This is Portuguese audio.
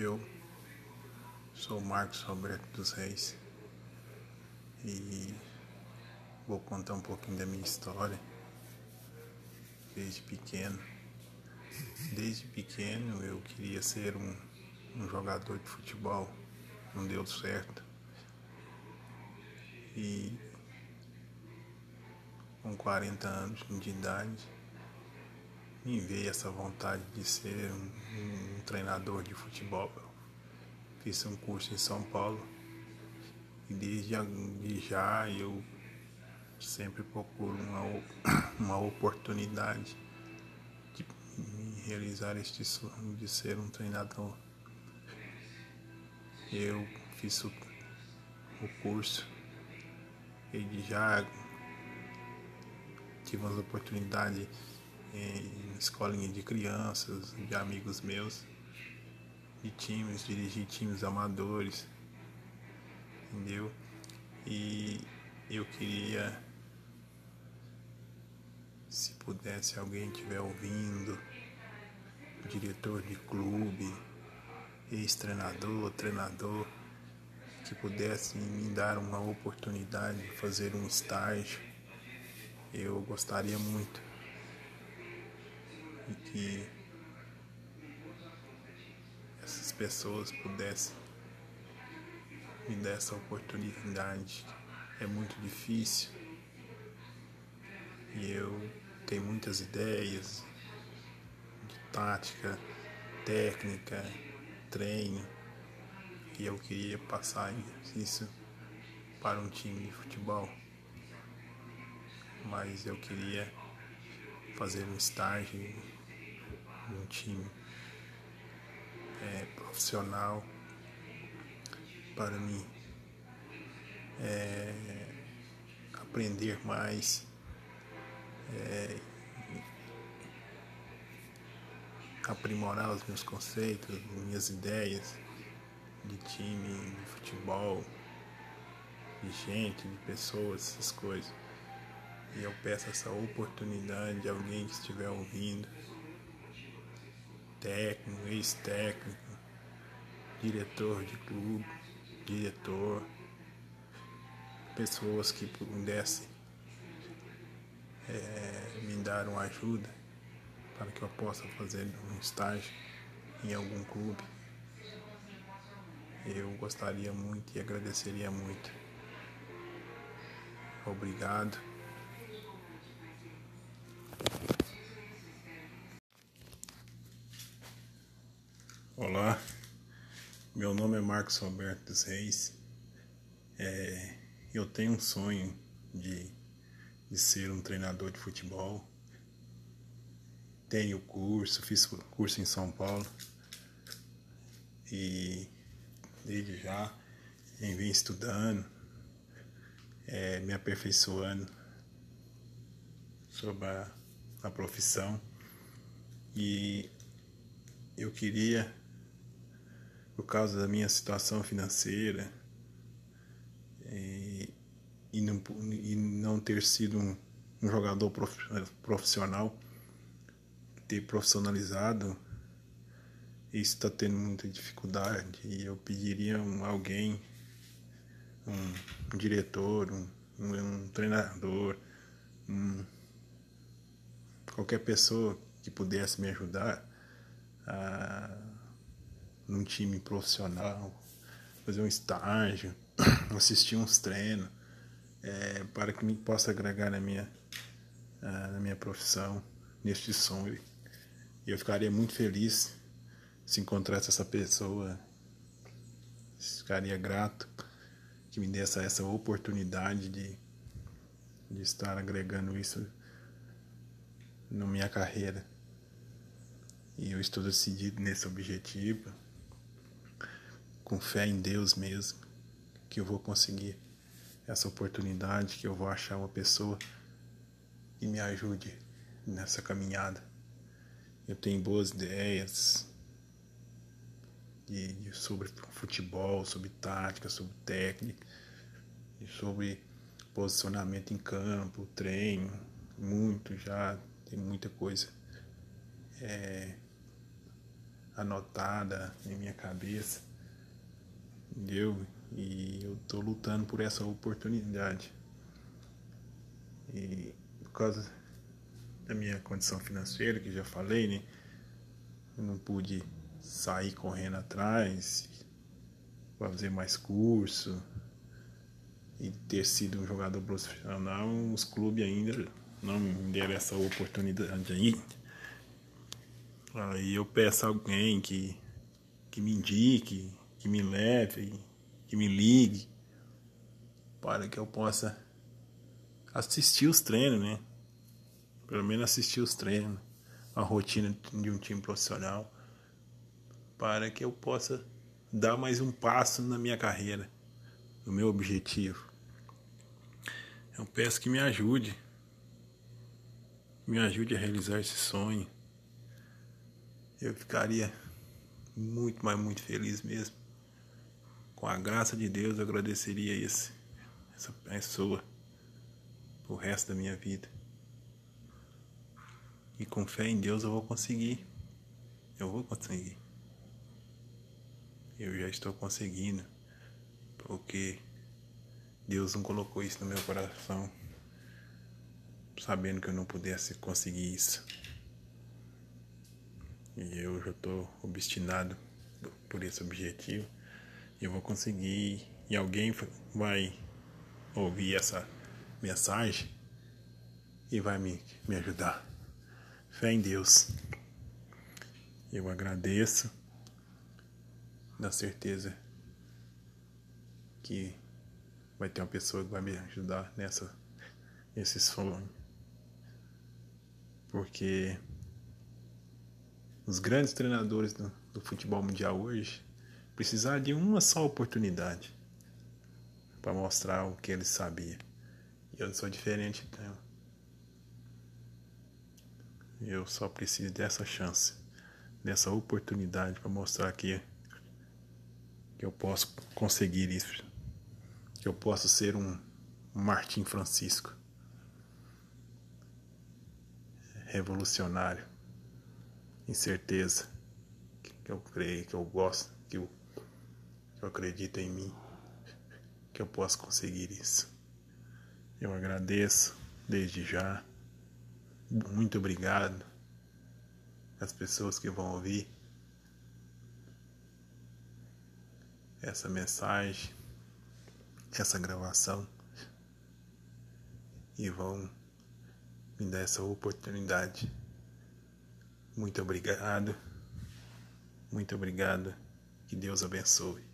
Eu sou Marcos Roberto dos Reis e vou contar um pouquinho da minha história desde pequeno. Desde pequeno eu queria ser um, um jogador de futebol, não deu certo. E com 40 anos de idade me veio essa vontade de ser um, um treinador de futebol. Fiz um curso em São Paulo e desde já eu sempre procuro uma, uma oportunidade de realizar este sonho de ser um treinador. Eu fiz o, o curso e já tive as oportunidades em escolinha de crianças, de amigos meus, de times, dirigi times amadores, entendeu? E eu queria, se pudesse alguém estiver ouvindo, diretor de clube, ex-treinador, treinador, que pudesse me dar uma oportunidade de fazer um estágio, eu gostaria muito e que essas pessoas pudessem me dar essa oportunidade. É muito difícil e eu tenho muitas ideias de tática, técnica, treino e eu queria passar isso para um time de futebol. Mas eu queria fazer um estágio um time profissional para mim é, aprender mais é, aprimorar os meus conceitos, minhas ideias de time, de futebol, de gente, de pessoas, essas coisas. E eu peço essa oportunidade de alguém que estiver ouvindo técnico, ex-técnico, diretor de clube, diretor, pessoas que pudessem é, me dar uma ajuda para que eu possa fazer um estágio em algum clube. Eu gostaria muito e agradeceria muito. Obrigado. Olá, meu nome é Marcos Roberto dos Reis. É, eu tenho um sonho de, de ser um treinador de futebol. Tenho curso, fiz curso em São Paulo e desde já vim estudando, é, me aperfeiçoando sobre a, a profissão e eu queria por causa da minha situação financeira e, e, não, e não ter sido um, um jogador profissional, ter profissionalizado, isso está tendo muita dificuldade. E eu pediria um, alguém, um, um diretor, um, um, treinador, qualquer pessoa que pudesse me ajudar a num time profissional, fazer um estágio, assistir uns treinos, é, para que me possa agregar na minha, na minha profissão, neste sonho. E eu ficaria muito feliz se encontrasse essa pessoa, ficaria grato que me desse essa oportunidade de, de estar agregando isso na minha carreira. E eu estou decidido nesse objetivo com fé em Deus mesmo, que eu vou conseguir essa oportunidade, que eu vou achar uma pessoa que me ajude nessa caminhada. Eu tenho boas ideias de, de, sobre futebol, sobre tática, sobre técnica, sobre posicionamento em campo, treino, muito já, tem muita coisa é, anotada em minha cabeça, entendeu? E eu tô lutando por essa oportunidade. E por causa da minha condição financeira, que já falei, né? Eu não pude sair correndo atrás, fazer mais curso e ter sido um jogador profissional, os clubes ainda não me deram essa oportunidade. Aí eu peço a alguém que, que me indique, que me leve, que me ligue, para que eu possa assistir os treinos, né? Pelo menos assistir os treinos, a rotina de um time profissional, para que eu possa dar mais um passo na minha carreira, no meu objetivo. Eu peço que me ajude, me ajude a realizar esse sonho. Eu ficaria muito, mas muito feliz mesmo. Com a graça de Deus, eu agradeceria esse, essa pessoa o resto da minha vida. E com fé em Deus eu vou conseguir. Eu vou conseguir. Eu já estou conseguindo. Porque Deus não colocou isso no meu coração. Sabendo que eu não pudesse conseguir isso. E eu já estou obstinado por esse objetivo. Eu vou conseguir. E alguém vai ouvir essa mensagem e vai me, me ajudar. Fé em Deus. Eu agradeço na certeza que vai ter uma pessoa que vai me ajudar nessa nesse sonho. Porque os grandes treinadores do, do futebol mundial hoje precisaram de uma só oportunidade para mostrar o que eles sabiam. E eu sou diferente então. Eu só preciso dessa chance, dessa oportunidade para mostrar que que eu posso conseguir isso, que eu posso ser um Martim Francisco, revolucionário, incerteza, que eu creio, que eu gosto, eu acredito em mim, que eu posso conseguir isso. Eu agradeço desde já. Muito obrigado às pessoas que vão ouvir essa mensagem, essa gravação e vão me dar essa oportunidade. Muito obrigado. Muito obrigado. Que Deus abençoe.